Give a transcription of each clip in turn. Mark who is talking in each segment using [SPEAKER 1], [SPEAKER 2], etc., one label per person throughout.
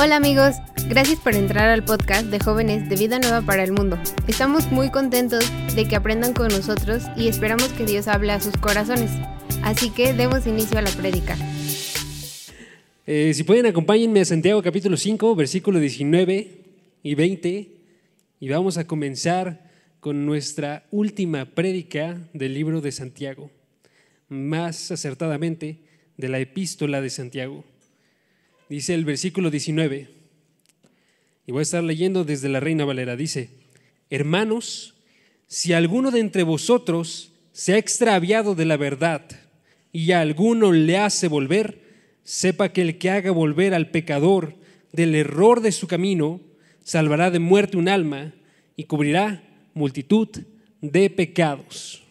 [SPEAKER 1] Hola amigos, gracias por entrar al podcast de jóvenes de Vida Nueva para el Mundo. Estamos muy contentos de que aprendan con nosotros y esperamos que Dios hable a sus corazones. Así que demos inicio a la prédica.
[SPEAKER 2] Eh, si pueden, acompáñenme a Santiago capítulo 5, versículo 19 y 20, y vamos a comenzar con nuestra última prédica del libro de Santiago, más acertadamente de la epístola de Santiago. Dice el versículo 19, y voy a estar leyendo desde la Reina Valera, dice, hermanos, si alguno de entre vosotros se ha extraviado de la verdad y a alguno le hace volver, sepa que el que haga volver al pecador del error de su camino, salvará de muerte un alma y cubrirá multitud de pecados.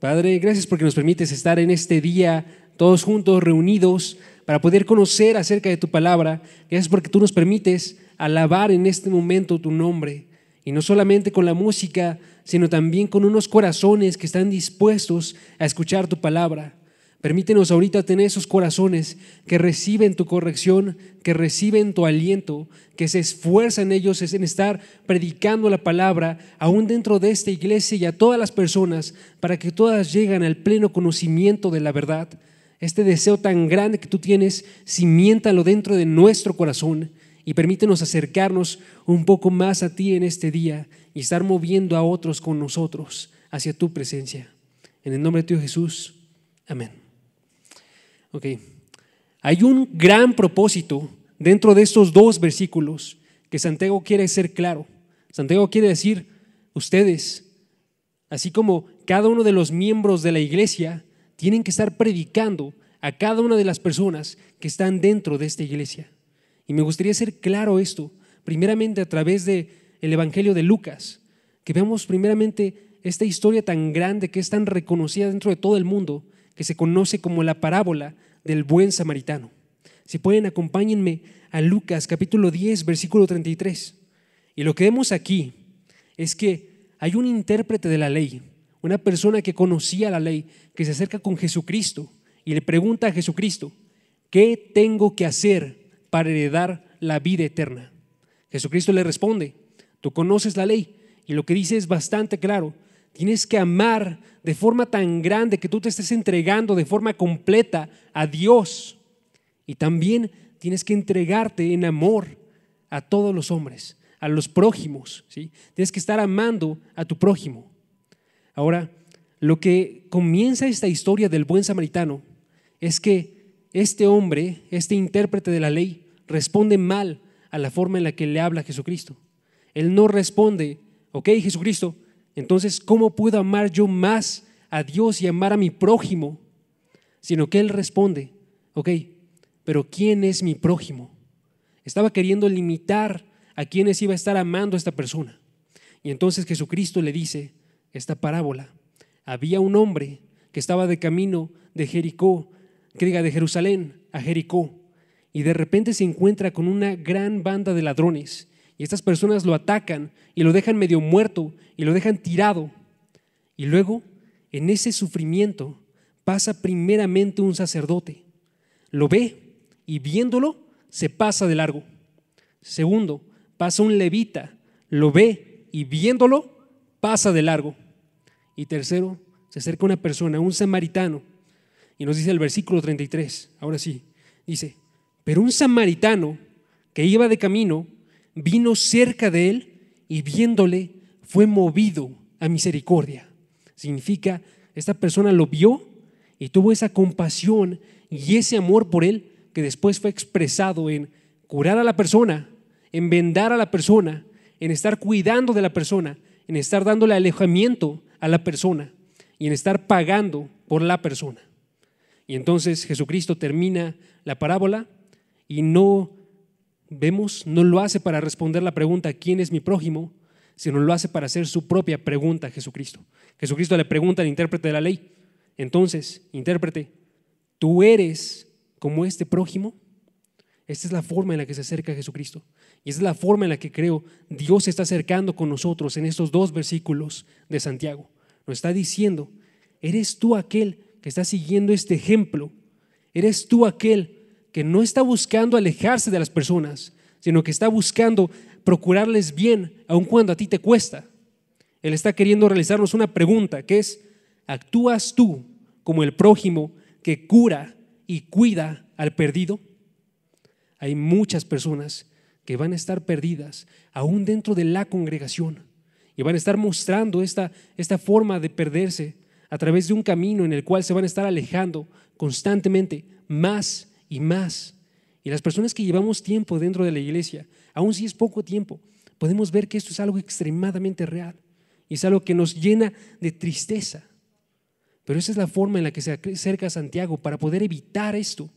[SPEAKER 2] Padre, gracias porque nos permites estar en este día todos juntos, reunidos, para poder conocer acerca de tu palabra. Gracias porque tú nos permites alabar en este momento tu nombre. Y no solamente con la música, sino también con unos corazones que están dispuestos a escuchar tu palabra. Permítenos ahorita tener esos corazones que reciben tu corrección, que reciben tu aliento, que se esfuerzan ellos en estar predicando la palabra aún dentro de esta iglesia y a todas las personas para que todas lleguen al pleno conocimiento de la verdad. Este deseo tan grande que tú tienes, cimiéntalo dentro de nuestro corazón y permítenos acercarnos un poco más a ti en este día y estar moviendo a otros con nosotros hacia tu presencia. En el nombre de Dios Jesús. Amén. Ok. Hay un gran propósito dentro de estos dos versículos que Santiago quiere ser claro. Santiago quiere decir, ustedes, así como cada uno de los miembros de la iglesia, tienen que estar predicando a cada una de las personas que están dentro de esta iglesia. Y me gustaría ser claro esto, primeramente a través del el Evangelio de Lucas, que veamos primeramente esta historia tan grande que es tan reconocida dentro de todo el mundo, que se conoce como la parábola del buen samaritano. Si pueden, acompáñenme a Lucas capítulo 10, versículo 33. Y lo que vemos aquí es que hay un intérprete de la ley, una persona que conocía la ley, que se acerca con Jesucristo y le pregunta a Jesucristo, ¿qué tengo que hacer para heredar la vida eterna? Jesucristo le responde, tú conoces la ley y lo que dice es bastante claro. Tienes que amar de forma tan grande que tú te estés entregando de forma completa a Dios. Y también tienes que entregarte en amor a todos los hombres, a los prójimos. ¿sí? Tienes que estar amando a tu prójimo. Ahora, lo que comienza esta historia del buen samaritano es que este hombre, este intérprete de la ley, responde mal a la forma en la que le habla Jesucristo. Él no responde, ok Jesucristo, entonces ¿cómo puedo amar yo más a Dios y amar a mi prójimo? Sino que él responde, ok, pero ¿quién es mi prójimo? Estaba queriendo limitar a quienes iba a estar amando a esta persona. Y entonces Jesucristo le dice, esta parábola. Había un hombre que estaba de camino de Jericó, que diga de Jerusalén a Jericó, y de repente se encuentra con una gran banda de ladrones. Y estas personas lo atacan y lo dejan medio muerto y lo dejan tirado. Y luego, en ese sufrimiento, pasa primeramente un sacerdote. Lo ve y viéndolo, se pasa de largo. Segundo, pasa un levita. Lo ve y viéndolo, pasa de largo. Y tercero, se acerca una persona, un samaritano, y nos dice el versículo 33, ahora sí, dice, pero un samaritano que iba de camino vino cerca de él y viéndole fue movido a misericordia. Significa, esta persona lo vio y tuvo esa compasión y ese amor por él que después fue expresado en curar a la persona, en vendar a la persona, en estar cuidando de la persona, en estar dándole alejamiento a la persona y en estar pagando por la persona. Y entonces Jesucristo termina la parábola y no vemos, no lo hace para responder la pregunta ¿quién es mi prójimo? sino lo hace para hacer su propia pregunta a Jesucristo. Jesucristo le pregunta al intérprete de la ley, entonces, intérprete, ¿tú eres como este prójimo? Esta es la forma en la que se acerca a Jesucristo. Y esa es la forma en la que creo Dios se está acercando con nosotros en estos dos versículos de Santiago. Nos está diciendo, eres tú aquel que está siguiendo este ejemplo. Eres tú aquel que no está buscando alejarse de las personas, sino que está buscando procurarles bien, aun cuando a ti te cuesta. Él está queriendo realizarnos una pregunta, que es, ¿actúas tú como el prójimo que cura y cuida al perdido? Hay muchas personas que van a estar perdidas aún dentro de la congregación y van a estar mostrando esta, esta forma de perderse a través de un camino en el cual se van a estar alejando constantemente más y más. Y las personas que llevamos tiempo dentro de la iglesia, aun si es poco tiempo, podemos ver que esto es algo extremadamente real y es algo que nos llena de tristeza. Pero esa es la forma en la que se acerca Santiago para poder evitar esto.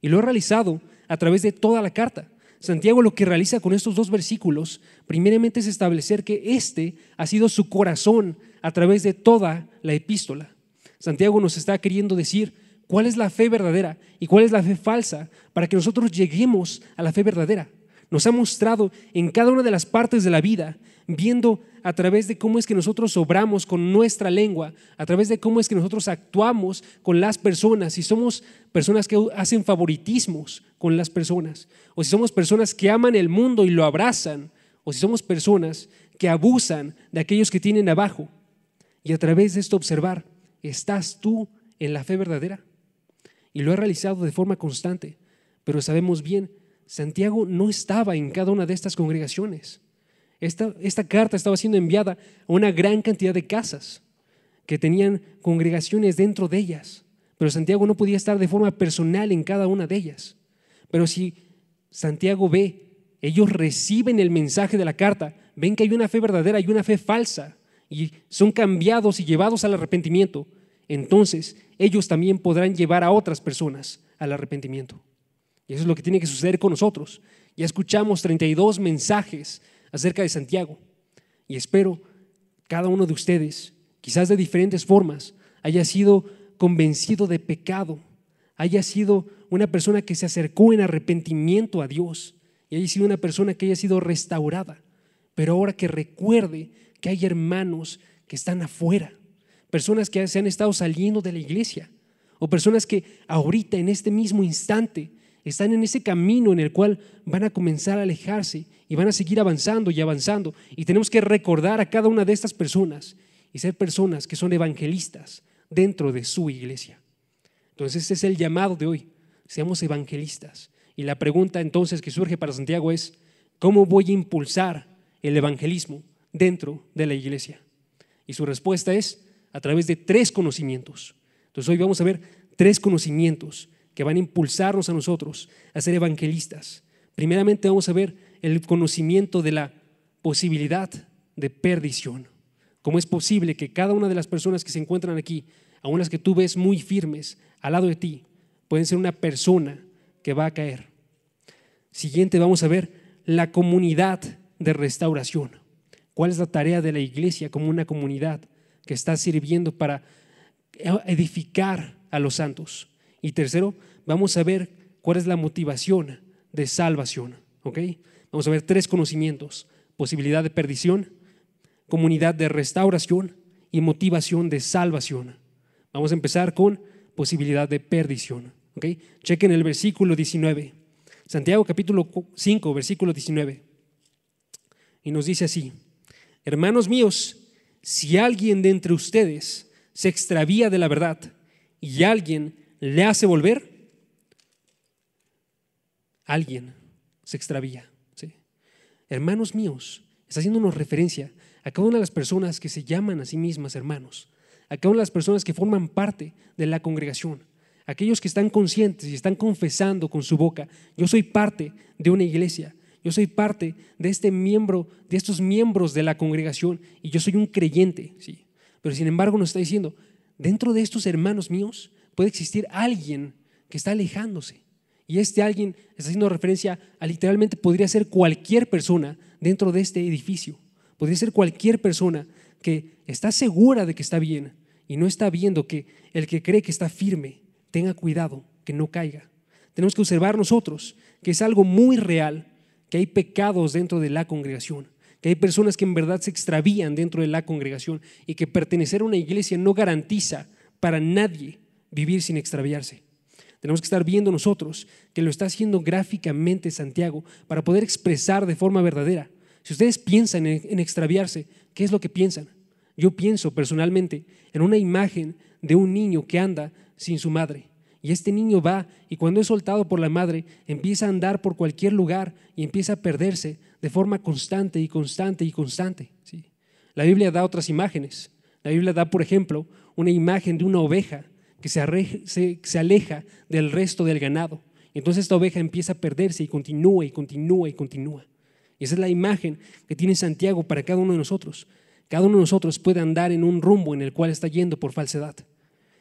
[SPEAKER 2] Y lo ha realizado a través de toda la carta. Santiago lo que realiza con estos dos versículos, primeramente es establecer que este ha sido su corazón a través de toda la epístola. Santiago nos está queriendo decir cuál es la fe verdadera y cuál es la fe falsa para que nosotros lleguemos a la fe verdadera. Nos ha mostrado en cada una de las partes de la vida, viendo a través de cómo es que nosotros obramos con nuestra lengua, a través de cómo es que nosotros actuamos con las personas, si somos personas que hacen favoritismos con las personas, o si somos personas que aman el mundo y lo abrazan, o si somos personas que abusan de aquellos que tienen abajo. Y a través de esto observar, ¿estás tú en la fe verdadera? Y lo ha realizado de forma constante, pero sabemos bien, Santiago no estaba en cada una de estas congregaciones. Esta, carta estaba siendo enviada a una gran cantidad de casas que tenían congregaciones dentro de ellas, pero Santiago no podía estar de forma personal en cada una de ellas. Pero si Santiago ve, ellos reciben el mensaje de la carta, ven que hay una fe verdadera y una fe falsa, y son cambiados y llevados al arrepentimiento, entonces ellos también podrán llevar a otras personas al arrepentimiento. Y eso es lo que tiene que suceder con nosotros. Ya escuchamos 32 mensajes acerca de Santiago. Y espero cada uno de ustedes, quizás de diferentes formas, haya sido convencido de pecado, haya sido una persona que se acercó en arrepentimiento a Dios y haya sido una persona que haya sido restaurada. Pero ahora que recuerde que hay hermanos que están afuera, personas que se han estado saliendo de la iglesia o personas que ahorita en este mismo instante están en ese camino en el cual van a comenzar a alejarse y van a seguir avanzando y avanzando. Y tenemos que recordar a cada una de estas personas y ser personas que son evangelistas dentro de su iglesia. Entonces, ese es el llamado de hoy. Seamos evangelistas. Y la pregunta entonces que surge para Santiago es, ¿cómo voy a impulsar el evangelismo dentro de la iglesia? Y su respuesta es a través de tres conocimientos. Entonces, hoy vamos a ver tres conocimientos que van a impulsarnos a nosotros a ser evangelistas. Primeramente vamos a ver el conocimiento de la posibilidad de perdición. ¿Cómo es posible que cada una de las personas que se encuentran aquí, aun las que tú ves muy firmes al lado de ti, pueden ser una persona que va a caer? Siguiente vamos a ver la comunidad de restauración. ¿Cuál es la tarea de la iglesia como una comunidad que está sirviendo para edificar a los santos? Y tercero, vamos a ver cuál es la motivación de salvación. ¿ok? Vamos a ver tres conocimientos, posibilidad de perdición, comunidad de restauración y motivación de salvación. Vamos a empezar con posibilidad de perdición. ¿ok? Chequen el versículo 19. Santiago capítulo 5, versículo 19. Y nos dice así, hermanos míos, si alguien de entre ustedes se extravía de la verdad y alguien le hace volver, alguien se extravía. Hermanos míos, está haciéndonos referencia a cada una de las personas que se llaman a sí mismas hermanos, a cada una de las personas que forman parte de la congregación, aquellos que están conscientes y están confesando con su boca, yo soy parte de una iglesia, yo soy parte de este miembro, de estos miembros de la congregación y yo soy un creyente, sí. Pero sin embargo nos está diciendo, dentro de estos hermanos míos puede existir alguien que está alejándose. Y este alguien está haciendo referencia a literalmente podría ser cualquier persona dentro de este edificio. Podría ser cualquier persona que está segura de que está bien y no está viendo que el que cree que está firme tenga cuidado, que no caiga. Tenemos que observar nosotros que es algo muy real, que hay pecados dentro de la congregación, que hay personas que en verdad se extravían dentro de la congregación y que pertenecer a una iglesia no garantiza para nadie vivir sin extraviarse. Tenemos que estar viendo nosotros que lo está haciendo gráficamente Santiago para poder expresar de forma verdadera. Si ustedes piensan en, extraviarse, ¿qué es lo que piensan? Yo pienso personalmente en una imagen de un niño que anda sin su madre. Y este niño va y cuando es soltado por la madre empieza a andar por cualquier lugar y empieza a perderse de forma constante y constante y constante. ¿sí? La Biblia da otras imágenes. La Biblia da, por ejemplo, una imagen de una oveja que se, aleja del resto del ganado. Entonces esta oveja empieza a perderse y continúa y continúa y continúa. Y esa es la imagen que tiene Santiago para cada uno de nosotros. Cada uno de nosotros puede andar en un rumbo en el cual está yendo por falsedad.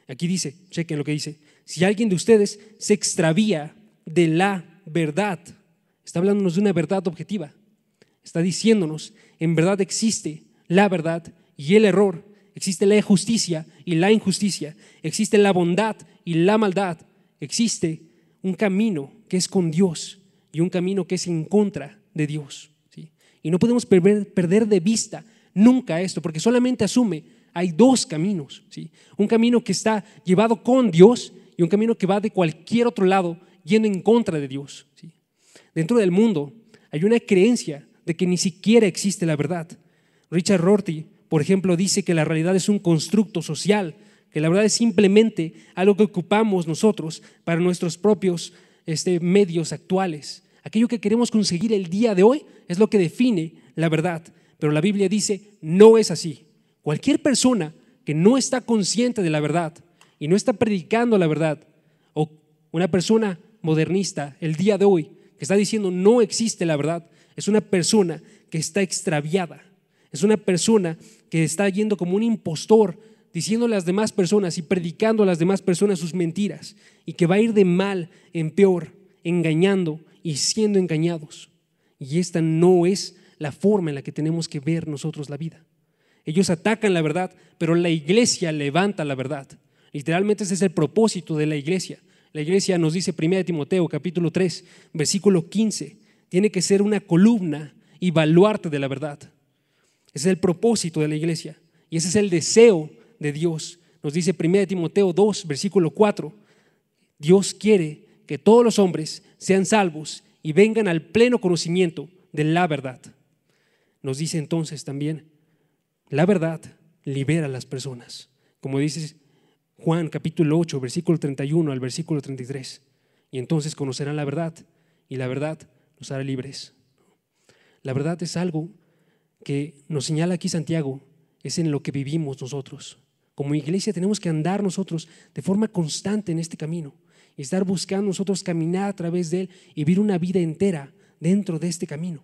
[SPEAKER 2] Aquí dice, chequen lo que dice, si alguien de ustedes se extravía de la verdad, está hablándonos de una verdad objetiva, está diciéndonos, en verdad existe la verdad y el error, existe la justicia y la injusticia, existe la bondad y la maldad, existe un camino que es con Dios y un camino que es en contra de Dios. ¿sí? Y no podemos perder de vista nunca esto, porque solamente asume hay dos caminos, ¿sí? Un camino que está llevado con Dios y un camino que va de cualquier otro lado yendo en contra de Dios. ¿sí? Dentro del mundo hay una creencia de que ni siquiera existe la verdad. Richard Rorty, por ejemplo, dice que la realidad es un constructo social, que la verdad es simplemente algo que ocupamos nosotros para nuestros propios este, medios actuales. Aquello que queremos conseguir el día de hoy es lo que define la verdad. Pero la Biblia dice, no es así. Cualquier persona que no está consciente de la verdad y no está predicando la verdad, o una persona modernista el día de hoy que está diciendo no existe la verdad, es una persona que está extraviada, es una persona que está yendo como un impostor, diciendo a las demás personas y predicando a las demás personas sus mentiras, y que va a ir de mal en peor, engañando y siendo engañados. Y esta no es la forma en la que tenemos que ver nosotros la vida. Ellos atacan la verdad, pero la iglesia levanta la verdad. Literalmente ese es el propósito de la iglesia. La iglesia nos dice 1 Timoteo capítulo 3, versículo 15, tiene que ser una columna y baluarte de la verdad. Ese es el propósito de la iglesia y ese es el deseo de Dios. Nos dice 1 Timoteo 2, versículo 4, Dios quiere que todos los hombres sean salvos y vengan al pleno conocimiento de la verdad. Nos dice entonces también la verdad libera a las personas. Como dice Juan capítulo 8, versículo 31 al versículo 33. Y entonces conocerán la verdad y la verdad los hará libres. La verdad es algo que nos señala aquí Santiago, es en lo que vivimos nosotros. Como iglesia tenemos que andar nosotros de forma constante en este camino y estar buscando nosotros caminar a través de él y vivir una vida entera dentro de este camino.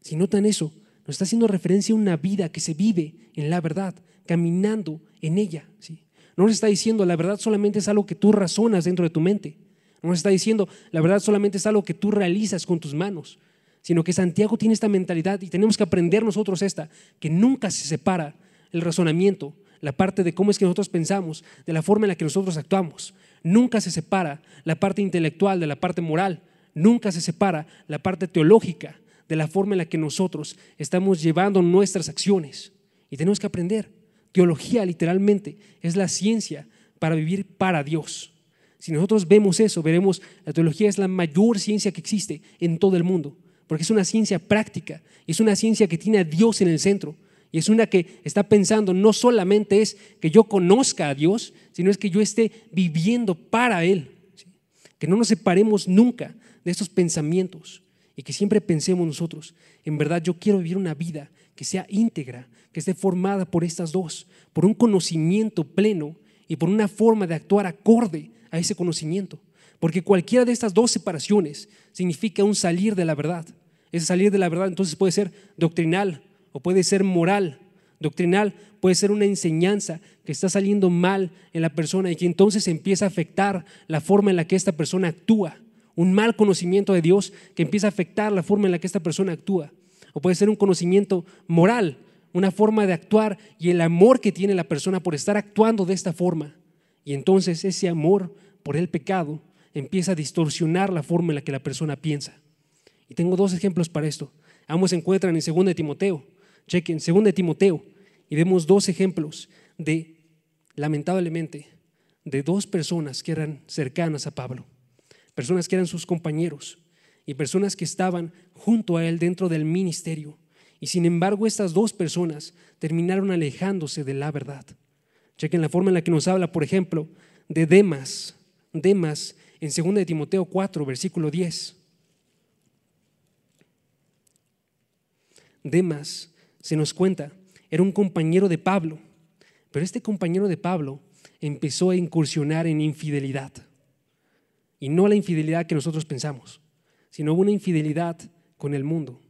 [SPEAKER 2] Si notan eso, nos está haciendo referencia a una vida que se vive en la verdad, caminando en ella. ¿sí? No nos está diciendo la verdad solamente es algo que tú razonas dentro de tu mente. No nos está diciendo la verdad solamente es algo que tú realizas con tus manos, sino que Santiago tiene esta mentalidad y tenemos que aprender nosotros esta, que nunca se separa el razonamiento, la parte de cómo es que nosotros pensamos, de la forma en la que nosotros actuamos. Nunca se separa la parte intelectual de la parte moral. Nunca se separa la parte teológica de la forma en la que nosotros estamos llevando nuestras acciones. Y tenemos que aprender. Teología literalmente es la ciencia para vivir para Dios. Si nosotros vemos eso, veremos, la teología es la mayor ciencia que existe en todo el mundo, porque es una ciencia práctica, es una ciencia que tiene a Dios en el centro, y es una que está pensando no solamente es que yo conozca a Dios, sino es que yo esté viviendo para Él. Que no nos separemos nunca de estos pensamientos y que siempre pensemos nosotros, en verdad yo quiero vivir una vida que sea íntegra, que esté formada por estas dos, por un conocimiento pleno y por una forma de actuar acorde a ese conocimiento. Porque cualquiera de estas dos separaciones significa un salir de la verdad. Ese salir de la verdad entonces puede ser doctrinal o puede ser moral. Doctrinal puede ser una enseñanza que está saliendo mal en la persona y que entonces empieza a afectar la forma en la que esta persona actúa un mal conocimiento de Dios que empieza a afectar la forma en la que esta persona actúa. O puede ser un conocimiento moral, una forma de actuar y el amor que tiene la persona por estar actuando de esta forma. Y entonces ese amor por el pecado empieza a distorsionar la forma en la que la persona piensa. Y tengo dos ejemplos para esto. Ambos se encuentran en 2 de Timoteo. Chequen, 2 de Timoteo. Y vemos dos ejemplos de, lamentablemente, de dos personas que eran cercanas a Pablo. personas que eran sus compañeros y personas que estaban junto a él dentro del ministerio. Y sin embargo, estas dos personas terminaron alejándose de la verdad. Chequen la forma en la que nos habla, por ejemplo, de Demas. Demas en 2 de Timoteo 4, versículo 10. Demas, se nos cuenta, era un compañero de Pablo, pero este compañero de Pablo empezó a incursionar en infidelidad. Y no la infidelidad que nosotros pensamos, sino una infidelidad con el mundo.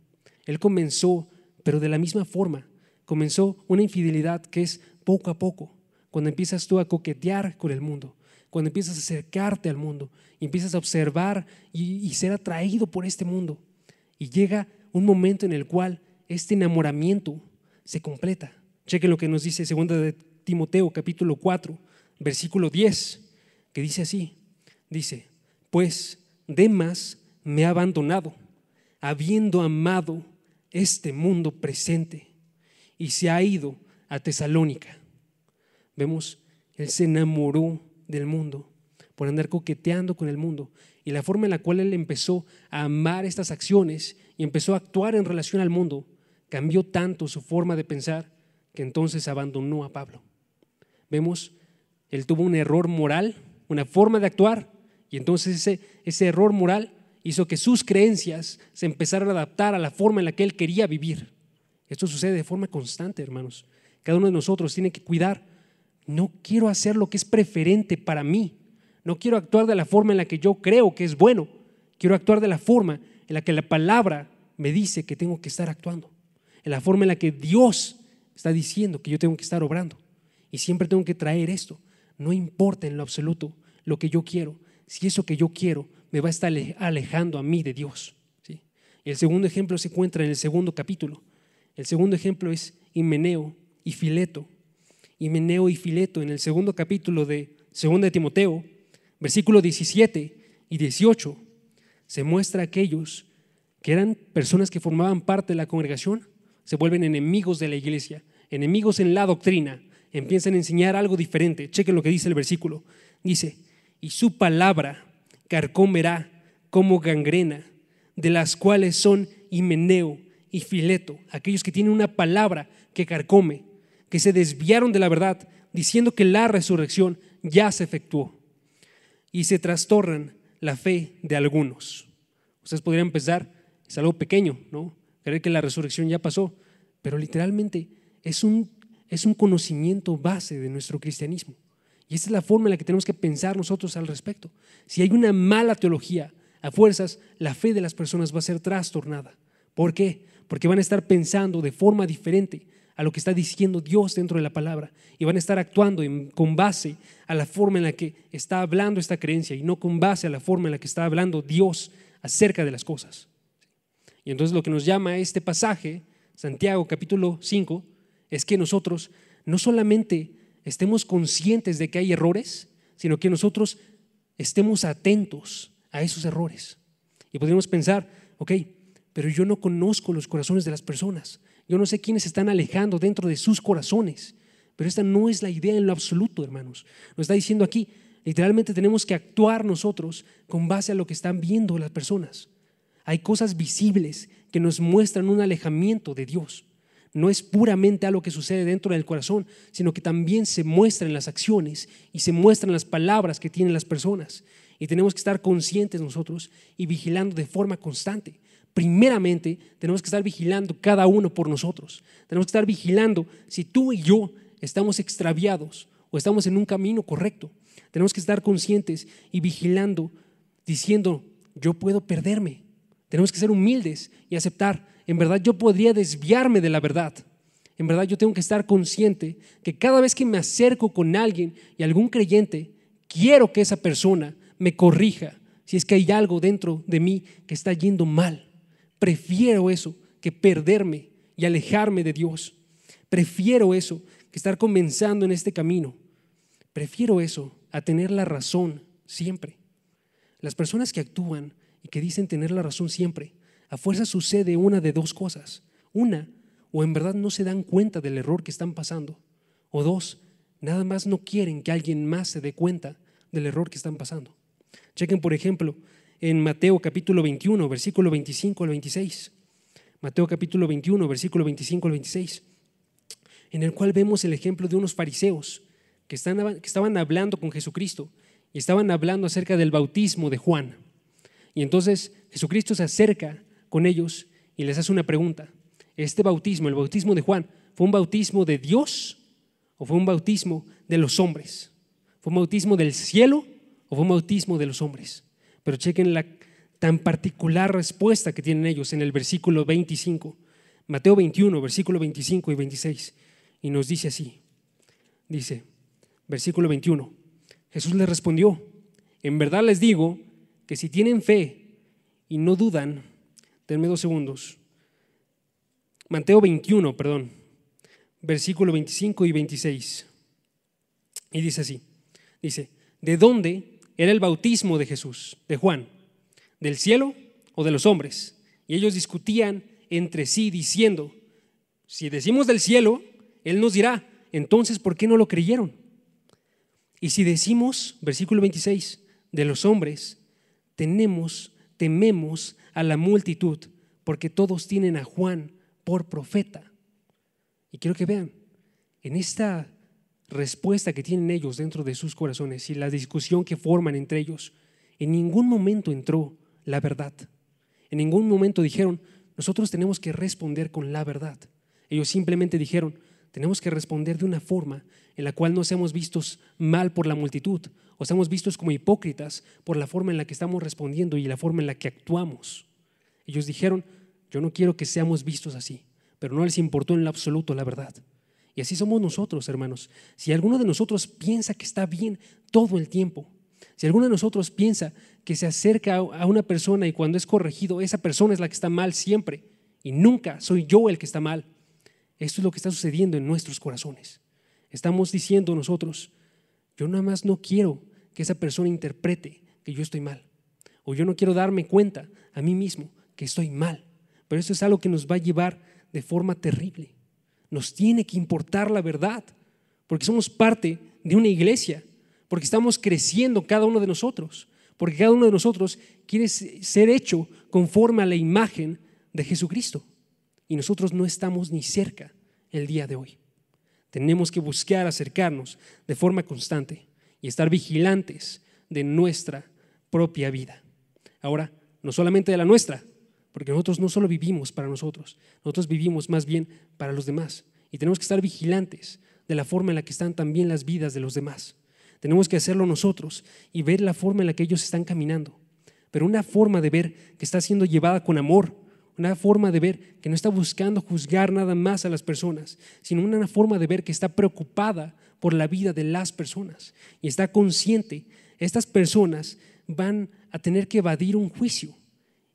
[SPEAKER 2] Él comenzó, pero de la misma forma, comenzó una infidelidad que es poco a poco, cuando empiezas tú a coquetear con el mundo, cuando empiezas a acercarte al mundo empiezas a observar y, ser atraído por este mundo. Y llega un momento en el cual este enamoramiento se completa. Chequen lo que nos dice 2 de Timoteo capítulo 4, versículo 10, que dice así, dice, pues Demas me ha abandonado, habiendo amado este mundo presente, y se ha ido a Tesalónica. Vemos, él se enamoró del mundo por andar coqueteando con el mundo. Y la forma en la cual él empezó a amar estas acciones y empezó a actuar en relación al mundo, cambió tanto su forma de pensar que entonces abandonó a Pablo. Vemos, él tuvo un error moral, una forma de actuar, y entonces ese, ese error moral hizo que sus creencias se empezaran a adaptar a la forma en la que él quería vivir. Esto sucede de forma constante, hermanos. Cada uno de nosotros tiene que cuidar. No quiero hacer lo que es preferente para mí. No quiero actuar de la forma en la que yo creo que es bueno. Quiero actuar de la forma en la que la palabra me dice que tengo que estar actuando. En la forma en la que Dios está diciendo que yo tengo que estar obrando. Y siempre tengo que traer esto. No importa en lo absoluto lo que yo quiero. Si eso que yo quiero me va a estar alejando a mí de Dios. ¿sí? Y el segundo ejemplo se encuentra en el segundo capítulo. El segundo ejemplo es Himeneo y Fileto. Himeneo y Fileto en el segundo capítulo de 2 de Timoteo, versículo 17 y 18, se muestra aquellos que eran personas que formaban parte de la congregación, se vuelven enemigos de la iglesia, enemigos en la doctrina, empiezan a enseñar algo diferente. Chequen lo que dice el versículo. Dice, y su palabra carcomerá como gangrena, de las cuales son Himeneo y Fileto, aquellos que tienen una palabra que carcome, que se desviaron de la verdad, diciendo que la resurrección ya se efectuó, y se trastornan la fe de algunos. Ustedes podrían pensar, es algo pequeño, ¿no? Creer que la resurrección ya pasó, pero literalmente es un, es un conocimiento base de nuestro cristianismo. Y esta es la forma en la que tenemos que pensar nosotros al respecto. Si hay una mala teología, a fuerzas, la fe de las personas va a ser trastornada. ¿Por qué? Porque van a estar pensando de forma diferente a lo que está diciendo Dios dentro de la palabra y van a estar actuando con base a la forma en la que está hablando esta creencia y no con base a la forma en la que está hablando Dios acerca de las cosas. Y entonces lo que nos llama este pasaje, Santiago capítulo 5, es que nosotros no solamente estemos conscientes de que hay errores, sino que nosotros estemos atentos a esos errores. Y podríamos pensar, ok, pero yo no conozco los corazones de las personas, yo no sé quiénes están alejando dentro de sus corazones, pero esta no es la idea en lo absoluto, hermanos. Nos está diciendo aquí, literalmente tenemos que actuar nosotros con base a lo que están viendo las personas. Hay cosas visibles que nos muestran un alejamiento de Dios no es puramente algo que sucede dentro del corazón, sino que también se muestra en las acciones y se muestra en las palabras que tienen las personas. Y tenemos que estar conscientes nosotros y vigilando de forma constante. Primeramente, tenemos que estar vigilando cada uno por nosotros. Tenemos que estar vigilando si tú y yo estamos extraviados o estamos en un camino correcto. Tenemos que estar conscientes y vigilando, diciendo, yo puedo perderme. Tenemos que ser humildes y aceptar en verdad yo podría desviarme de la verdad. En verdad yo tengo que estar consciente que cada vez que me acerco con alguien y algún creyente, quiero que esa persona me corrija si es que hay algo dentro de mí que está yendo mal. Prefiero eso que perderme y alejarme de Dios. Prefiero eso que estar comenzando en este camino. Prefiero eso a tener la razón siempre. Las personas que actúan y que dicen tener la razón siempre a fuerza sucede una de dos cosas. Una, o en verdad no se dan cuenta del error que están pasando. O dos, nada más no quieren que alguien más se dé cuenta del error que están pasando. Chequen, por ejemplo, en Mateo capítulo 21, versículo 25 al 26. Mateo capítulo 21, versículo 25 al 26, en el cual vemos el ejemplo de unos fariseos que, están, que estaban hablando con Jesucristo y estaban hablando acerca del bautismo de Juan. Y entonces Jesucristo se acerca con ellos y les hace una pregunta. Este bautismo, el bautismo de Juan, ¿fue un bautismo de Dios o fue un bautismo de los hombres? ¿Fue un bautismo del cielo o fue un bautismo de los hombres? Pero chequen la tan particular respuesta que tienen ellos en el versículo 25. Mateo 21, versículo 25 y 26. Y nos dice así. Dice, versículo 21. Jesús les respondió, en verdad les digo que si tienen fe y no dudan, denme dos segundos. Mateo 21, perdón, versículo 25 y 26. Y dice así, dice, ¿de dónde era el bautismo de Jesús, de Juan? ¿Del cielo o de los hombres? Y ellos discutían entre sí diciendo, si decimos del cielo, Él nos dirá, entonces, ¿por qué no lo creyeron? Y si decimos, versículo 26, de los hombres, tenemos, tememos a la multitud, porque todos tienen a Juan por profeta. Y quiero que vean, en esta respuesta que tienen ellos dentro de sus corazones y la discusión que forman entre ellos, en ningún momento entró la verdad. En ningún momento dijeron, nosotros tenemos que responder con la verdad. Ellos simplemente dijeron, tenemos que responder de una forma en la cual no seamos vistos mal por la multitud o seamos vistos como hipócritas por la forma en la que estamos respondiendo y la forma en la que actuamos. Ellos dijeron, yo no quiero que seamos vistos así, pero no les importó en lo absoluto la verdad. Y así somos nosotros, hermanos. Si alguno de nosotros piensa que está bien todo el tiempo, si alguno de nosotros piensa que se acerca a una persona y cuando es corregido, esa persona es la que está mal siempre y nunca soy yo el que está mal, esto es lo que está sucediendo en nuestros corazones. Estamos diciendo nosotros, yo nada más no quiero que esa persona interprete que yo estoy mal. O yo no quiero darme cuenta a mí mismo que estoy mal. Pero eso es algo que nos va a llevar de forma terrible. Nos tiene que importar la verdad, porque somos parte de una iglesia, porque estamos creciendo cada uno de nosotros, porque cada uno de nosotros quiere ser hecho conforme a la imagen de Jesucristo y nosotros no estamos ni cerca el día de hoy. Tenemos que buscar acercarnos de forma constante y estar vigilantes de nuestra propia vida. Ahora, no solamente de la nuestra, porque nosotros no solo vivimos para nosotros, nosotros vivimos más bien para los demás. Y tenemos que estar vigilantes de la forma en la que están también las vidas de los demás. Tenemos que hacerlo nosotros y ver la forma en la que ellos están caminando. Pero una forma de ver que está siendo llevada con amor, una forma de ver que no está buscando juzgar nada más a las personas, sino una forma de ver que está preocupada por la vida de las personas y está consciente, estas personas van a tener que evadir un juicio.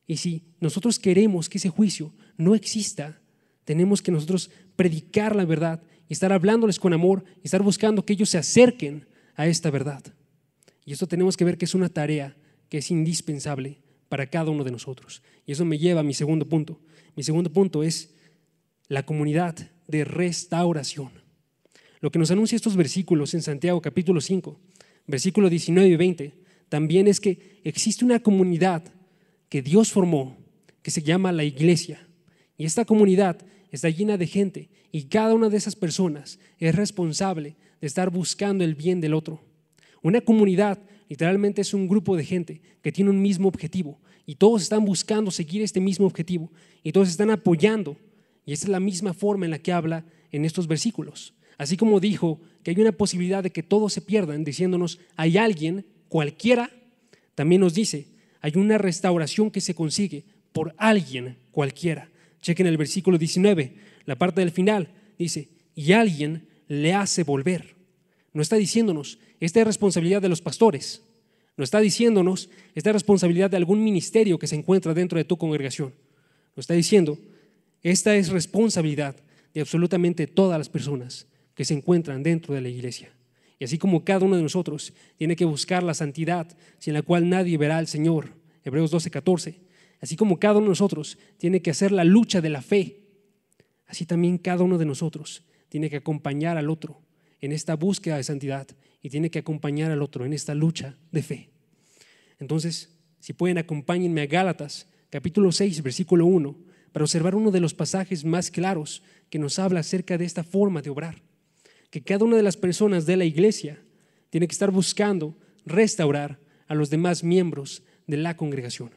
[SPEAKER 2] Y si nosotros queremos que ese juicio no exista, tenemos que nosotros predicar la verdad y estar hablándoles con amor y estar buscando que ellos se acerquen a esta verdad. Y esto tenemos que ver que es una tarea que es indispensable para cada uno de nosotros. Y eso me lleva a mi segundo punto. Mi segundo punto es la comunidad de restauración. Lo que nos anuncia estos versículos en Santiago capítulo 5, versículos 19 y 20, también es que existe una comunidad que Dios formó, que se llama la iglesia. Y esta comunidad está llena de gente y cada una de esas personas es responsable de estar buscando el bien del otro. Una comunidad Literalmente es un grupo de gente que tiene un mismo objetivo y todos están buscando seguir este mismo objetivo y todos están apoyando. Y esa es la misma forma en la que habla en estos versículos. Así como dijo que hay una posibilidad de que todos se pierdan, diciéndonos, hay alguien, cualquiera, también nos dice, hay una restauración que se consigue por alguien cualquiera. Chequen el versículo 19, la parte del final, dice, y alguien le hace volver. No está diciéndonos, esta es responsabilidad de los pastores. No está diciéndonos, esta es responsabilidad de algún ministerio que se encuentra dentro de tu congregación. No está diciendo, esta es responsabilidad de absolutamente todas las personas que se encuentran dentro de la iglesia. Y así como cada uno de nosotros tiene que buscar la santidad sin la cual nadie verá al Señor, Hebreos 12, 14, así como cada uno de nosotros tiene que hacer la lucha de la fe, así también cada uno de nosotros tiene que acompañar al otro en esta búsqueda de santidad y tiene que acompañar al otro en esta lucha de fe. Entonces, si pueden, acompáñenme a Gálatas, capítulo 6, versículo 1, para observar uno de los pasajes más claros que nos habla acerca de esta forma de obrar. Que cada una de las personas de la iglesia tiene que estar buscando restaurar a los demás miembros de la congregación.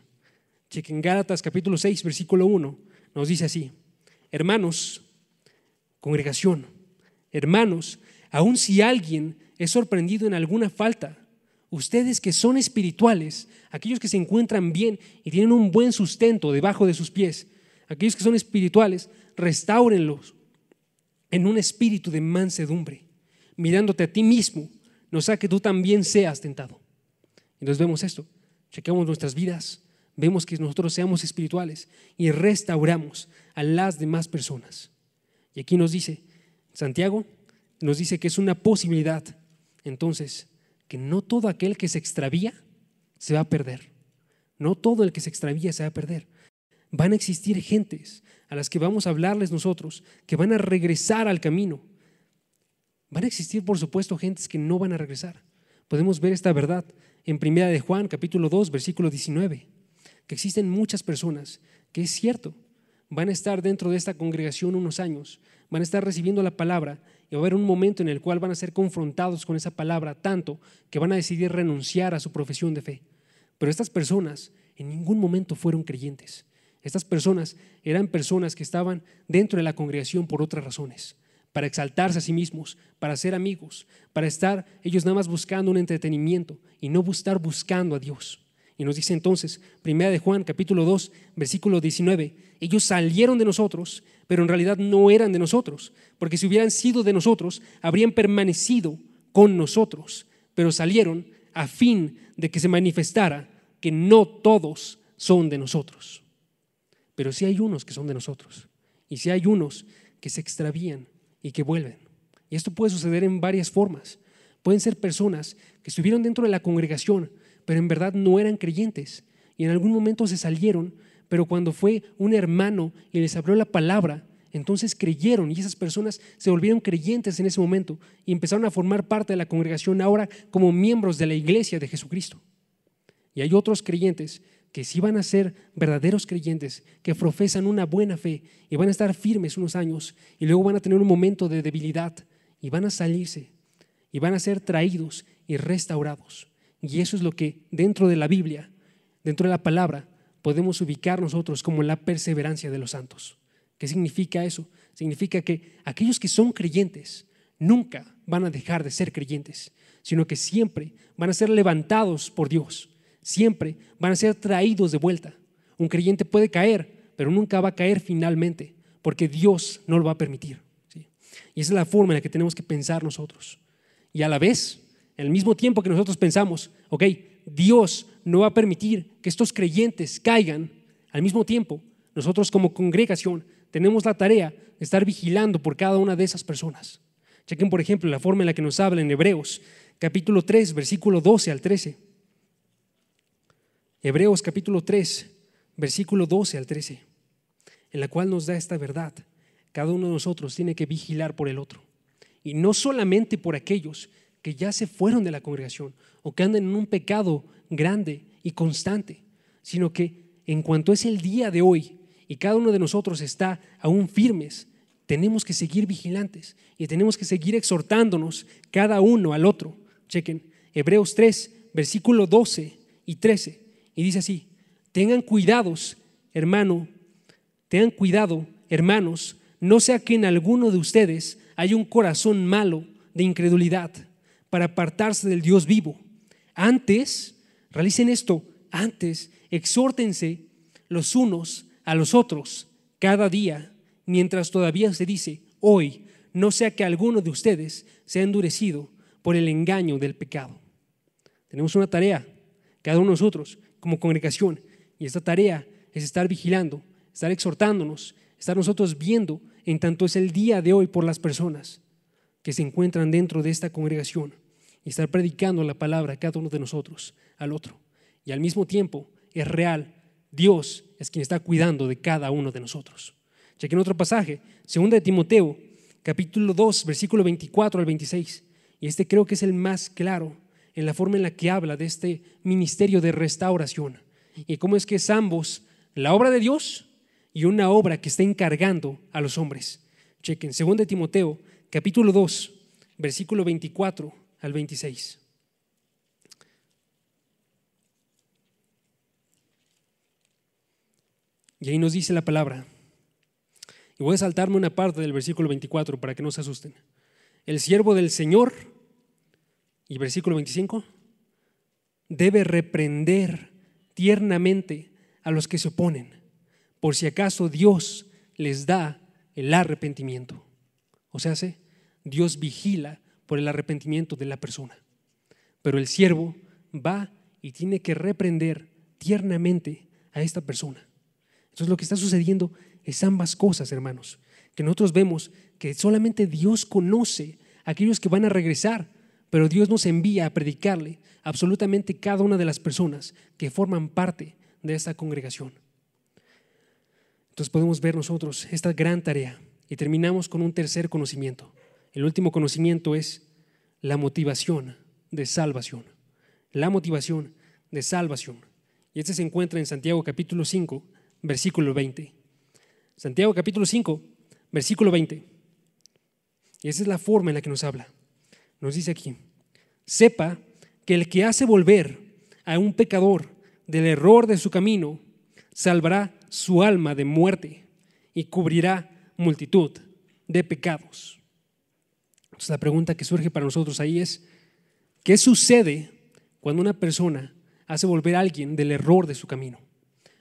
[SPEAKER 2] Chequen Gálatas capítulo 6, versículo 1, nos dice así, hermanos, congregación, hermanos, aun si alguien es sorprendido en alguna falta, ustedes que son espirituales, aquellos que se encuentran bien y tienen un buen sustento debajo de sus pies, aquellos que son espirituales, restáurenlos en un espíritu de mansedumbre, mirándote a ti mismo, no sea que tú también seas tentado. Entonces vemos esto, chequeamos nuestras vidas, vemos que nosotros seamos espirituales y restauramos a las demás personas. Y aquí nos dice, Santiago nos dice que es una posibilidad, entonces, que no todo aquel que se extravía se va a perder. No todo el que se extravía se va a perder. Van a existir gentes a las que vamos a hablarles nosotros, que van a regresar al camino. Van a existir, por supuesto, gentes que no van a regresar. Podemos ver esta verdad en Primera de Juan, capítulo 2, versículo 19, que existen muchas personas que es cierto, van a estar dentro de esta congregación unos años, van a estar recibiendo la palabra y va a haber un momento en el cual van a ser confrontados con esa palabra tanto que van a decidir renunciar a su profesión de fe. Pero estas personas en ningún momento fueron creyentes. Estas personas eran personas que estaban dentro de la congregación por otras razones, para exaltarse a sí mismos, para ser amigos, para estar ellos nada más buscando un entretenimiento y no estar buscando a Dios. Y nos dice entonces, primera de Juan, capítulo 2, versículo 19, ellos salieron de nosotros, pero en realidad no eran de nosotros, porque si hubieran sido de nosotros, habrían permanecido con nosotros, pero salieron a fin de que se manifestara que no todos son de nosotros. Pero sí hay unos que son de nosotros, y sí hay unos que se extravían y que vuelven. Y esto puede suceder en varias formas. Pueden ser personas que estuvieron dentro de la congregación, pero en verdad no eran creyentes y en algún momento se salieron, pero cuando fue un hermano y les abrió la palabra, entonces creyeron y esas personas se volvieron creyentes en ese momento y empezaron a formar parte de la congregación ahora como miembros de la iglesia de Jesucristo. Y hay otros creyentes que sí van a ser verdaderos creyentes, que profesan una buena fe y van a estar firmes unos años y luego van a tener un momento de debilidad y van a salirse y van a ser traídos y restaurados. Y eso es lo que dentro de la Biblia, dentro de la palabra, podemos ubicar nosotros como la perseverancia de los santos. ¿Qué significa eso? Significa que aquellos que son creyentes nunca van a dejar de ser creyentes, sino que siempre van a ser levantados por Dios, siempre van a ser traídos de vuelta. Un creyente puede caer, pero nunca va a caer finalmente, porque Dios no lo va a permitir. Y esa es la forma en la que tenemos que pensar nosotros. Y a la vez, en el mismo tiempo que nosotros pensamos, ok, Dios no va a permitir que estos creyentes caigan, al mismo tiempo, nosotros como congregación tenemos la tarea de estar vigilando por cada una de esas personas. Chequen, por ejemplo, la forma en la que nos habla en Hebreos, capítulo 3, versículo 12 al 13. Hebreos capítulo 3, versículo 12 al 13, en la cual nos da esta verdad. Cada uno de nosotros tiene que vigilar por el otro. Y no solamente por aquellos que ya se fueron de la congregación o que andan en un pecado grande y constante, sino que en cuanto es el día de hoy y cada uno de nosotros está aún firmes, tenemos que seguir vigilantes y tenemos que seguir exhortándonos cada uno al otro. Chequen, Hebreos 3, versículo 12 y 13, y dice así, tengan cuidados, hermano, tengan cuidado, hermanos, no sea que en alguno de ustedes haya un corazón malo de incredulidad para apartarse del Dios vivo. Antes, realicen esto, antes, exhórtense los unos a los otros cada día, mientras todavía se dice, hoy, no sea que alguno de ustedes sea endurecido por el engaño del pecado. Tenemos una tarea, cada uno de nosotros, como congregación, y esta tarea es estar vigilando, estar exhortándonos, estar nosotros viendo en tanto es el día de hoy por las personas que se encuentran dentro de esta congregación y estar predicando la palabra a cada uno de nosotros al otro. Y al mismo tiempo es real, Dios es quien está cuidando de cada uno de nosotros. Chequen otro pasaje, segunda de Timoteo, capítulo 2, versículo 24 al 26. Y este creo que es el más claro en la forma en la que habla de este ministerio de restauración. y cómo es que es ambos la obra de Dios y una obra que está encargando a los hombres. Chequen, 2 Timoteo, capítulo 2, versículo 24 al 26. Y ahí nos dice la palabra. Y voy a saltarme una parte del versículo 24 para que no se asusten. El siervo del Señor, y versículo 25, debe reprender tiernamente a los que se oponen, por si acaso Dios les da el arrepentimiento. O sea, Dios vigila por el arrepentimiento de la persona. Pero el siervo va y tiene que reprender tiernamente a esta persona. Entonces lo que está sucediendo es ambas cosas, hermanos, que nosotros vemos que solamente Dios conoce a aquellos que van a regresar, pero Dios nos envía a predicarle absolutamente cada una de las personas que forman parte de esta congregación. Entonces podemos ver nosotros esta gran tarea y terminamos con un tercer conocimiento. El último conocimiento es la motivación de salvación. La motivación de salvación. Y este se encuentra en Santiago capítulo 5, versículo 20. Santiago capítulo 5, versículo 20. Y esa es la forma en la que nos habla. Nos dice aquí, sepa que el que hace volver a un pecador del error de su camino, salvará su alma de muerte y cubrirá multitud de pecados. Entonces la pregunta que surge para nosotros ahí es, ¿qué sucede cuando una persona hace volver a alguien del error de su camino?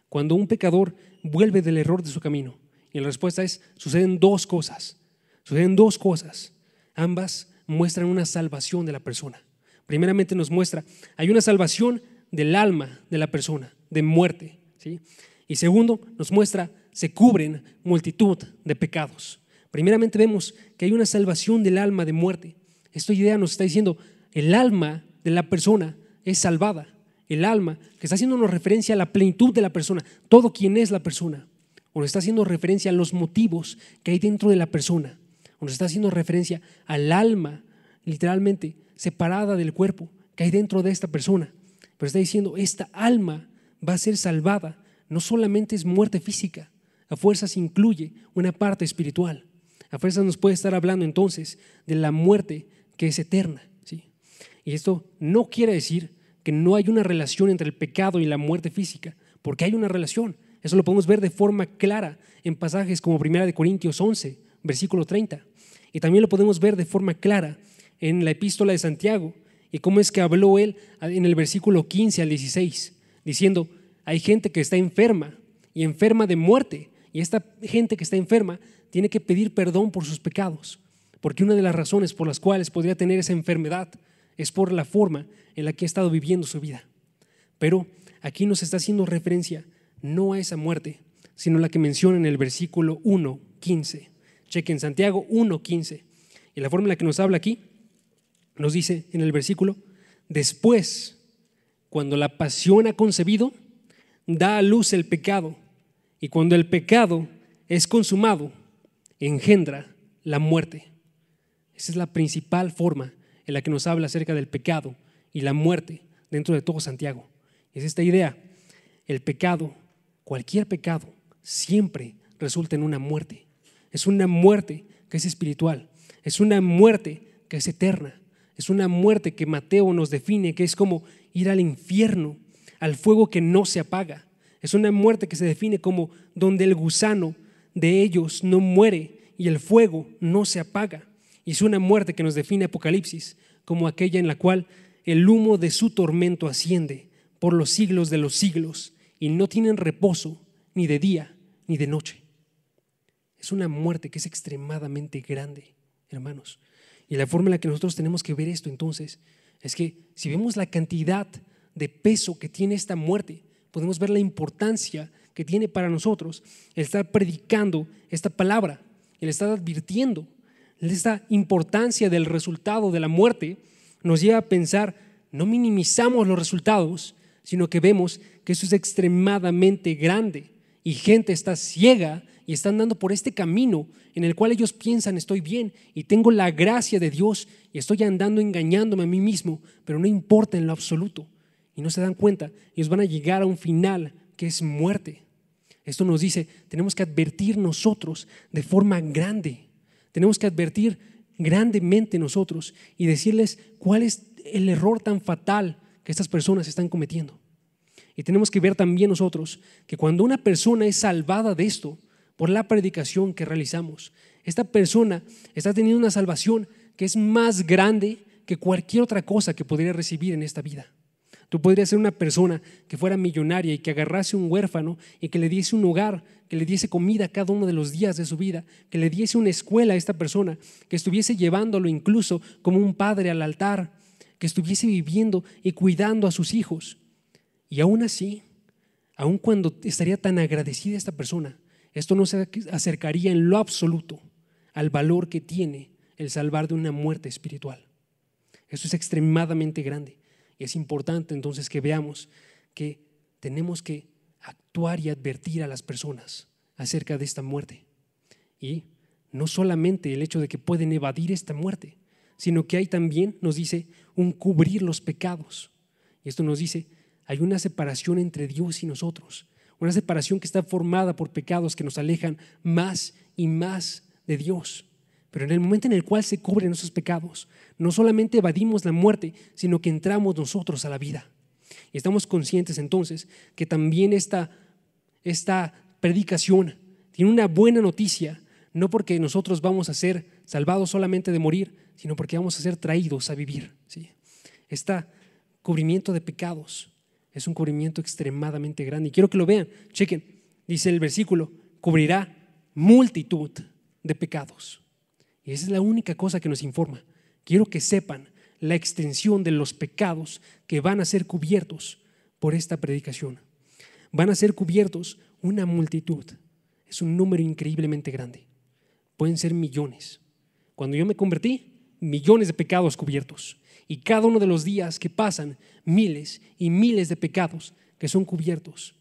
[SPEAKER 2] Cuando un pecador vuelve del error de su camino. Y la respuesta es, suceden dos cosas. Suceden dos cosas. Ambas muestran una salvación de la persona. Primeramente nos muestra, hay una salvación del alma de la persona, de muerte. ¿sí? Y segundo, nos muestra, se cubren multitud de pecados. Primeramente vemos que hay una salvación del alma de muerte. Esta idea nos está diciendo, el alma de la persona es salvada el alma, que está haciendo referencia a la plenitud de la persona, todo quien es la persona, o nos está haciendo referencia a los motivos que hay dentro de la persona, nos está haciendo referencia al alma, literalmente separada del cuerpo que hay dentro de esta persona. Pero está diciendo, esta alma va a ser salvada, no solamente es muerte física, a fuerzas incluye una parte espiritual. A fuerzas nos puede estar hablando entonces de la muerte que es eterna. ¿sí? Y esto no quiere decir que no hay una relación entre el pecado y la muerte física, porque hay una relación. Eso lo podemos ver de forma clara en pasajes como 1 de Corintios 11, versículo 30. Y también lo podemos ver de forma clara en la epístola de Santiago y cómo es que habló él en el versículo 15 al 16, diciendo, hay gente que está enferma y enferma de muerte, y esta gente que está enferma tiene que pedir perdón por sus pecados, porque una de las razones por las cuales podría tener esa enfermedad es por la forma en la que ha estado viviendo su vida. Pero aquí nos está haciendo referencia no a esa muerte, sino la que menciona en el versículo 1.15. Chequen Santiago 1.15. Y la forma en la que nos habla aquí, nos dice en el versículo, después, cuando la pasión ha concebido, da a luz el pecado. Y cuando el pecado es consumado, engendra la muerte. Esa es la principal forma en la que nos habla acerca del pecado y la muerte dentro de todo Santiago. Es esta idea, el pecado, cualquier pecado, siempre resulta en una muerte. Es una muerte que es espiritual, es una muerte que es eterna, es una muerte que Mateo nos define, que es como ir al infierno, al fuego que no se apaga. Es una muerte que se define como donde el gusano de ellos no muere y el fuego no se apaga. Y es una muerte que nos define Apocalipsis como aquella en la cual el humo de su tormento asciende por los siglos de los siglos y no tienen reposo ni de día ni de noche. Es una muerte que es extremadamente grande, hermanos. Y la forma en la que nosotros tenemos que ver esto entonces es que si vemos la cantidad de peso que tiene esta muerte, podemos ver la importancia que tiene para nosotros el estar predicando esta palabra, el estar advirtiendo esta importancia del resultado de la muerte nos lleva a pensar, no minimizamos los resultados, sino que vemos que eso es extremadamente grande y gente está ciega y están dando por este camino en el cual ellos piensan estoy bien y tengo la gracia de Dios y estoy andando engañándome a mí mismo, pero no importa en lo absoluto. y no se dan cuenta, ellos van a llegar a un final que es muerte. Esto nos dice, tenemos que advertir nosotros de forma grande, tenemos que advertir grandemente nosotros y decirles cuál es el error tan fatal que estas personas están cometiendo. Y tenemos que ver también nosotros que cuando una persona es salvada de esto por la predicación que realizamos, esta persona está teniendo una salvación que es más grande que cualquier otra cosa que podría recibir en esta vida. Tú podrías ser una persona que fuera millonaria y que agarrase un huérfano y que le diese un hogar, que le diese comida cada uno de los días de su vida, que le diese una escuela a esta persona, que estuviese llevándolo incluso como un padre al altar, que estuviese viviendo y cuidando a sus hijos. Y aún así, aun cuando estaría tan agradecida esta persona, esto no se acercaría en lo absoluto al valor que tiene el salvar de una muerte espiritual. Eso es extremadamente grande. Y es importante entonces que veamos que tenemos que actuar y advertir a las personas acerca de esta muerte. Y no solamente el hecho de que pueden evadir esta muerte, sino que hay también, nos dice, un cubrir los pecados. Y esto nos dice, hay una separación entre Dios y nosotros, una separación que está formada por pecados que nos alejan más y más de Dios. Pero en el momento en el cual se cubren esos pecados, no solamente evadimos la muerte, sino que entramos nosotros a la vida. Y estamos conscientes entonces que también esta, esta predicación tiene una buena noticia, no porque nosotros vamos a ser salvados solamente de morir, sino porque vamos a ser traídos a vivir. ¿sí? Este cubrimiento de pecados es un cubrimiento extremadamente grande. Y quiero que lo vean. Chequen, dice el versículo, cubrirá multitud de pecados. Y esa es la única cosa que nos informa. Quiero que sepan la extensión de los pecados que van a ser cubiertos por esta predicación. Van a ser cubiertos una multitud. Es un número increíblemente grande. Pueden ser millones. Cuando yo me convertí, millones de pecados cubiertos. Y cada uno de los días que pasan, miles y miles de pecados que son cubiertos.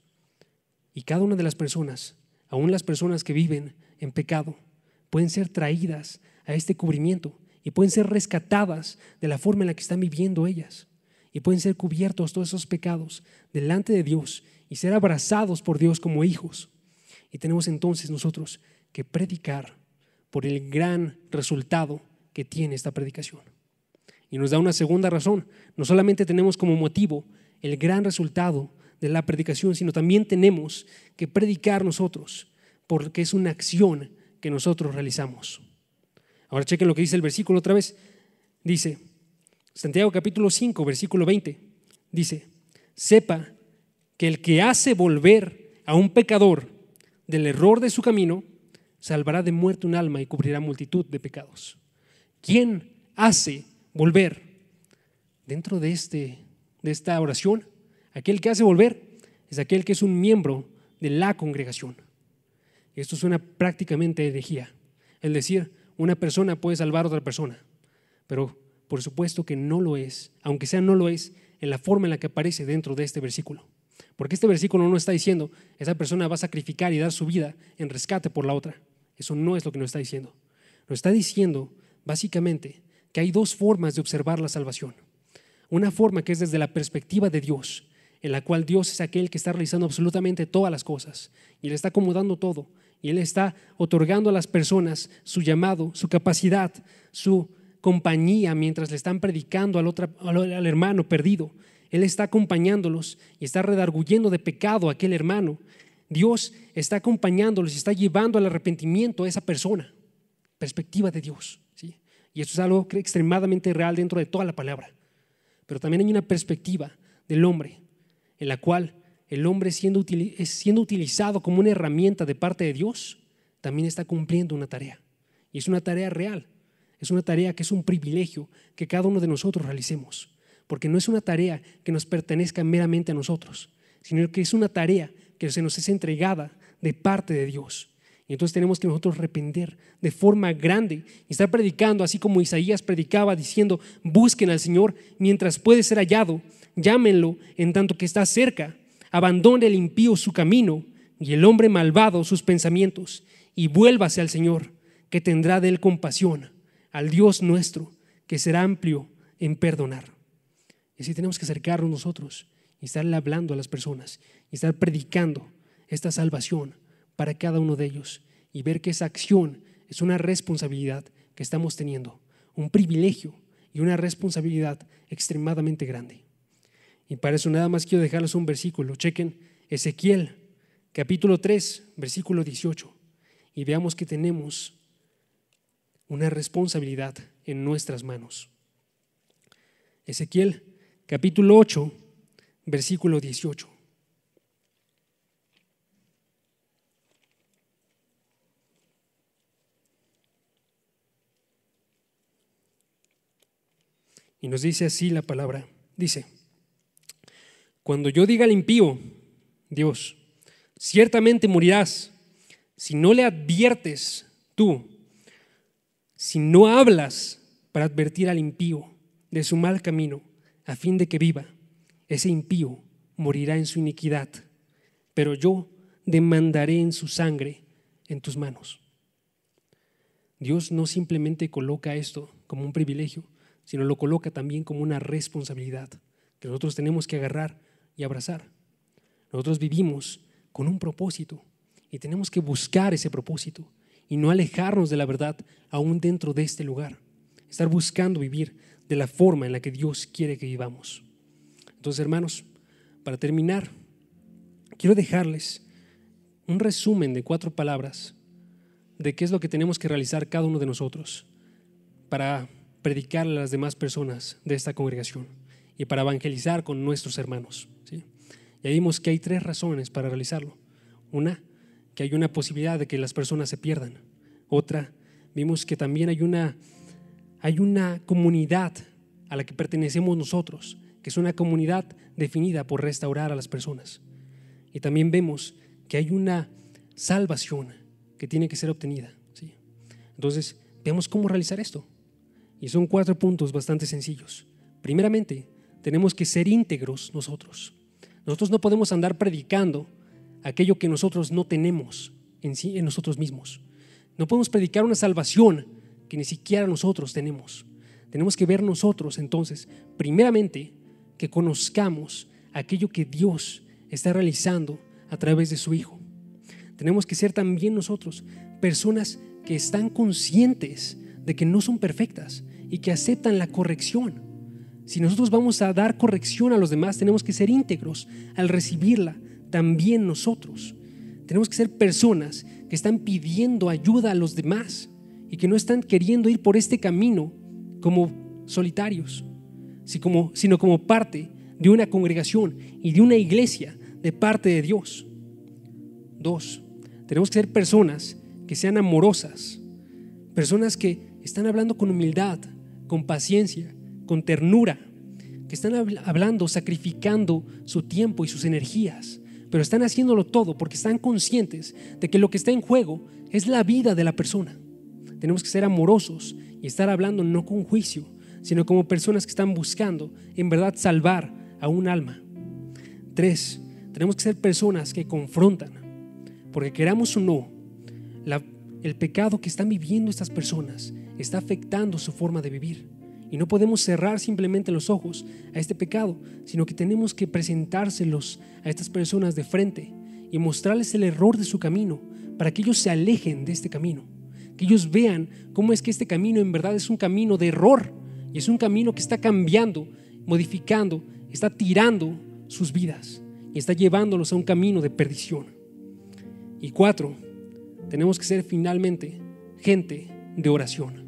[SPEAKER 2] Y cada una de las personas, aún las personas que viven en pecado, pueden ser traídas a este cubrimiento y pueden ser rescatadas de la forma en la que están viviendo ellas. Y pueden ser cubiertos todos esos pecados delante de Dios y ser abrazados por Dios como hijos. Y tenemos entonces nosotros que predicar por el gran resultado que tiene esta predicación. Y nos da una segunda razón. No solamente tenemos como motivo el gran resultado de la predicación, sino también tenemos que predicar nosotros, porque es una acción que nosotros realizamos. Ahora chequen lo que dice el versículo otra vez. Dice, Santiago capítulo 5, versículo 20, dice, sepa que el que hace volver a un pecador del error de su camino, salvará de muerte un alma y cubrirá multitud de pecados. ¿Quién hace volver? Dentro de, este, de esta oración, aquel que hace volver es aquel que es un miembro de la congregación. Esto suena prácticamente herejía. El decir, una persona puede salvar a otra persona, pero por supuesto que no lo es, aunque sea no lo es, en la forma en la que aparece dentro de este versículo. Porque este versículo no está diciendo, esa persona va a sacrificar y dar su vida en rescate por la otra. Eso no es lo que nos está diciendo. Nos está diciendo, básicamente, hay dos formas de observar la salvación. Una forma que es desde la perspectiva de Dios, en la cual Dios es aquel que está realizando absolutamente todas las cosas y le está acomodando todo y Él está otorgando a las personas su llamado, su capacidad, su compañía mientras le están predicando al, otro, al hermano perdido. Él está acompañándolos y está redarguyendo de pecado a aquel hermano. Dios está acompañándolos y está llevando al arrepentimiento a esa persona. Perspectiva de Dios. Y eso es algo extremadamente real dentro de toda la palabra. Pero también hay una perspectiva del hombre en la cual el hombre siendo, siendo utilizado como una herramienta de parte de Dios, también está cumpliendo una tarea. Y es una tarea real. Es una tarea que es un privilegio que cada uno de nosotros realicemos. Porque no es una tarea que nos pertenezca meramente a nosotros, sino que es una tarea que se nos es entregada de parte de Dios. Y entonces tenemos que nosotros arrepender de forma grande y estar predicando, así como Isaías predicaba diciendo, busquen al Señor mientras puede ser hallado, llámenlo en tanto que está cerca abandone el impío su camino y el hombre malvado sus pensamientos, y vuélvase al Señor, que tendrá de él compasión, al Dios nuestro, que será amplio en perdonar. Y así tenemos que acercarnos nosotros y estarle hablando a las personas y estar predicando esta salvación para cada uno de ellos y ver que esa acción es una responsabilidad que estamos teniendo, un privilegio y una responsabilidad extremadamente grande. Y para eso nada más quiero dejarles un versículo. Chequen Ezequiel capítulo 3, versículo 18. Y veamos que tenemos una responsabilidad en nuestras manos. Ezequiel capítulo 8, versículo 18. Y nos dice así la palabra. Dice, cuando yo diga al impío, Dios, ciertamente morirás, si no le adviertes tú, si no hablas para advertir al impío de su mal camino, a fin de que viva, ese impío morirá en su iniquidad, pero yo demandaré en su sangre en tus manos. Dios no simplemente coloca esto como un privilegio, sino lo coloca también como una responsabilidad que nosotros tenemos que agarrar y abrazar. Nosotros vivimos con un propósito y tenemos que buscar ese propósito y no alejarnos de la verdad aún dentro de este lugar. Estar buscando vivir de la forma en la que Dios quiere que vivamos. Entonces, hermanos, para terminar, quiero dejarles un resumen de cuatro palabras de qué es lo que tenemos que realizar cada uno de nosotros para predicar a las demás personas de esta congregación y para evangelizar con nuestros hermanos. ¿sí? Ya vimos que hay tres razones para realizarlo. Una, que hay una posibilidad de que las personas se pierdan. Otra, vimos que también hay una, hay una comunidad a la que pertenecemos nosotros, que es una comunidad definida por restaurar a las personas. Y también vemos que hay una salvación que tiene que ser obtenida. ¿sí? Entonces, veamos cómo realizar esto. Y son cuatro puntos bastante sencillos. Primeramente, tenemos que ser íntegros nosotros. Nosotros no podemos andar predicando aquello que nosotros no tenemos en, sí, en nosotros mismos. No podemos predicar una salvación que ni siquiera nosotros tenemos. Tenemos que ver nosotros entonces, primeramente, que conozcamos aquello que Dios está realizando a través de su Hijo. Tenemos que ser también nosotros personas que están conscientes de que no son perfectas y que aceptan la corrección. Si nosotros vamos a dar corrección a los demás, tenemos que ser íntegros al recibirla también nosotros. Tenemos que ser personas que están pidiendo ayuda a los demás y que no están queriendo ir por este camino como solitarios, sino como parte de una congregación y de una iglesia de parte de Dios. Dos, tenemos que ser personas que sean amorosas, personas que están hablando con humildad, con paciencia, con ternura, que están hablando, sacrificando su tiempo y sus energías, pero están haciéndolo todo porque están conscientes de que lo que está en juego es la vida de la persona. Tenemos que ser amorosos y estar hablando no con juicio, sino como personas que están buscando en verdad salvar a un alma. Tres, tenemos que ser personas que confrontan, porque queramos o no, el pecado que están viviendo estas personas está afectando su forma de vivir. Y no podemos cerrar simplemente los ojos a este pecado, sino que tenemos que presentárselos a estas personas de frente y mostrarles el error de su camino para que ellos se alejen de este camino. Que ellos vean cómo es que este camino en verdad es un camino de error y es un camino que está cambiando, modificando, está tirando sus vidas y está llevándolos a un camino de perdición. Y cuatro, tenemos que ser finalmente gente de oración.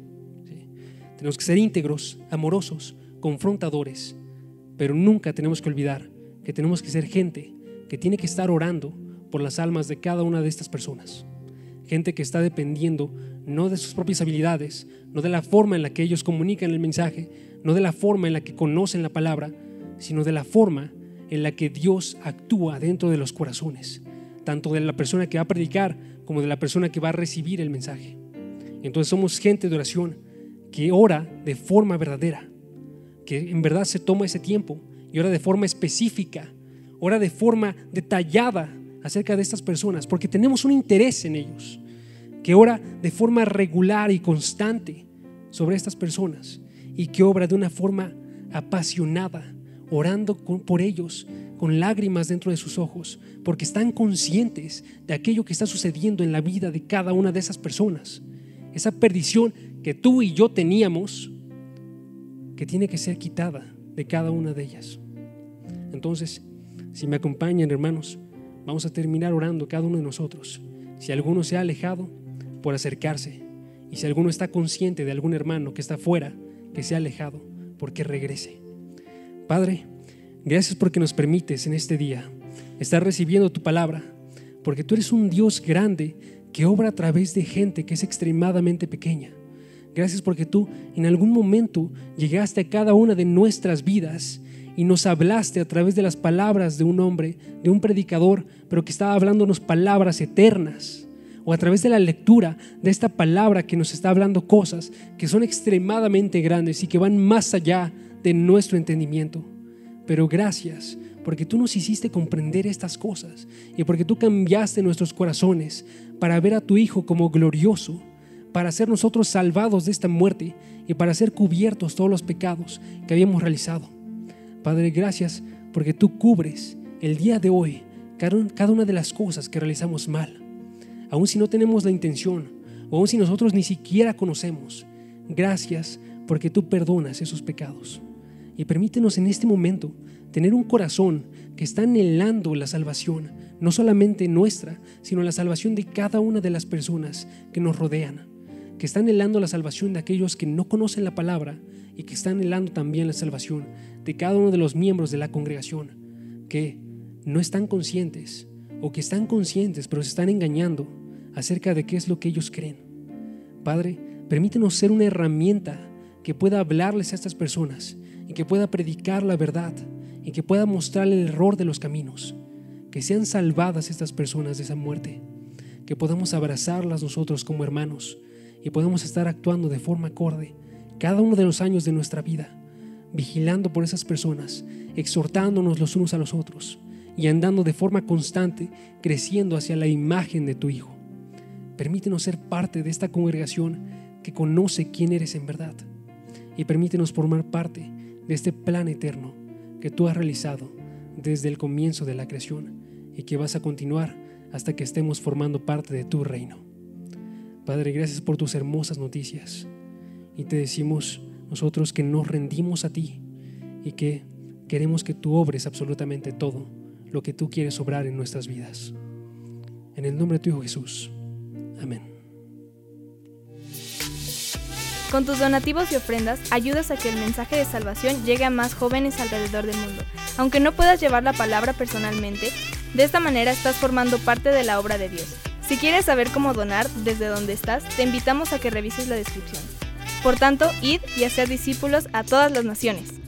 [SPEAKER 2] Tenemos que ser íntegros, amorosos, confrontadores, pero nunca tenemos que olvidar que tenemos que ser gente que tiene que estar orando por las almas de cada una de estas personas. Gente que está dependiendo no de sus propias habilidades, no de la forma en la que ellos comunican el mensaje, no de la forma en la que conocen la palabra, sino de la forma en la que Dios actúa dentro de los corazones, tanto de la persona que va a predicar como de la persona que va a recibir el mensaje. Entonces somos gente de oración que ora de forma verdadera, que en verdad se toma ese tiempo y ora de forma específica, ora de forma detallada acerca de estas personas, porque tenemos un interés en ellos, que ora de forma regular y constante sobre estas personas y que obra de una forma apasionada, orando por ellos con lágrimas dentro de sus ojos, porque están conscientes de aquello que está sucediendo en la vida de cada una de esas personas. Esa perdición que tú y yo teníamos, que tiene que ser quitada de cada una de ellas. Entonces, si me acompañan, hermanos, vamos a terminar orando cada uno de nosotros. Si alguno se ha alejado, por acercarse. Y si alguno está consciente de algún hermano que está fuera, que se ha alejado, porque regrese. Padre, gracias porque nos permites en este día estar recibiendo tu palabra, porque tú eres un Dios grande que obra a través de gente que es extremadamente pequeña. Gracias porque tú en algún momento llegaste a cada una de nuestras vidas y nos hablaste a través de las palabras de un hombre, de un predicador, pero que estaba hablándonos palabras eternas. O a través de la lectura de esta palabra que nos está hablando cosas que son extremadamente grandes y que van más allá de nuestro entendimiento. Pero gracias porque tú nos hiciste comprender estas cosas y porque tú cambiaste nuestros corazones para ver a tu Hijo como glorioso, para ser nosotros salvados de esta muerte y para ser cubiertos todos los pecados que habíamos realizado. Padre, gracias porque tú cubres el día de hoy cada una de las cosas que realizamos mal. Aun si no tenemos la intención, o aun si nosotros ni siquiera conocemos, gracias porque tú perdonas esos pecados. Y permítenos en este momento tener un corazón que está anhelando la salvación, no solamente nuestra, sino la salvación de cada una de las personas que nos rodean, que están anhelando la salvación de aquellos que no conocen la palabra y que están anhelando también la salvación de cada uno de los miembros de la congregación que no están conscientes o que están conscientes pero se están engañando acerca de qué es lo que ellos creen. Padre, permítenos ser una herramienta que pueda hablarles a estas personas y que pueda predicar la verdad y que pueda mostrar el error de los caminos. Que sean salvadas estas personas de esa muerte. Que podamos abrazarlas nosotros como hermanos y podamos estar actuando de forma acorde cada uno de los años de nuestra vida vigilando por esas personas, exhortándonos los unos a los otros y andando de forma constante, creciendo hacia la imagen de tu Hijo. Permítenos ser parte de esta congregación que conoce quién eres en verdad y permítenos formar parte de este plan eterno que tú has realizado desde el comienzo de la creación y que vas a continuar hasta que estemos formando parte de tu reino. Padre, gracias por tus hermosas noticias y te decimos, nosotros que nos rendimos a ti y que queremos que tú obres absolutamente todo lo que tú quieres obrar en nuestras vidas. En el nombre de tu Hijo Jesús. Amén.
[SPEAKER 3] Con tus donativos y ofrendas ayudas a que el mensaje de salvación llegue a más jóvenes alrededor del mundo. Aunque no puedas llevar la palabra personalmente, de esta manera estás formando parte de la obra de Dios. Si quieres saber cómo donar desde donde estás, te invitamos a que revises la descripción. Por tanto, id y haced discípulos a todas las naciones.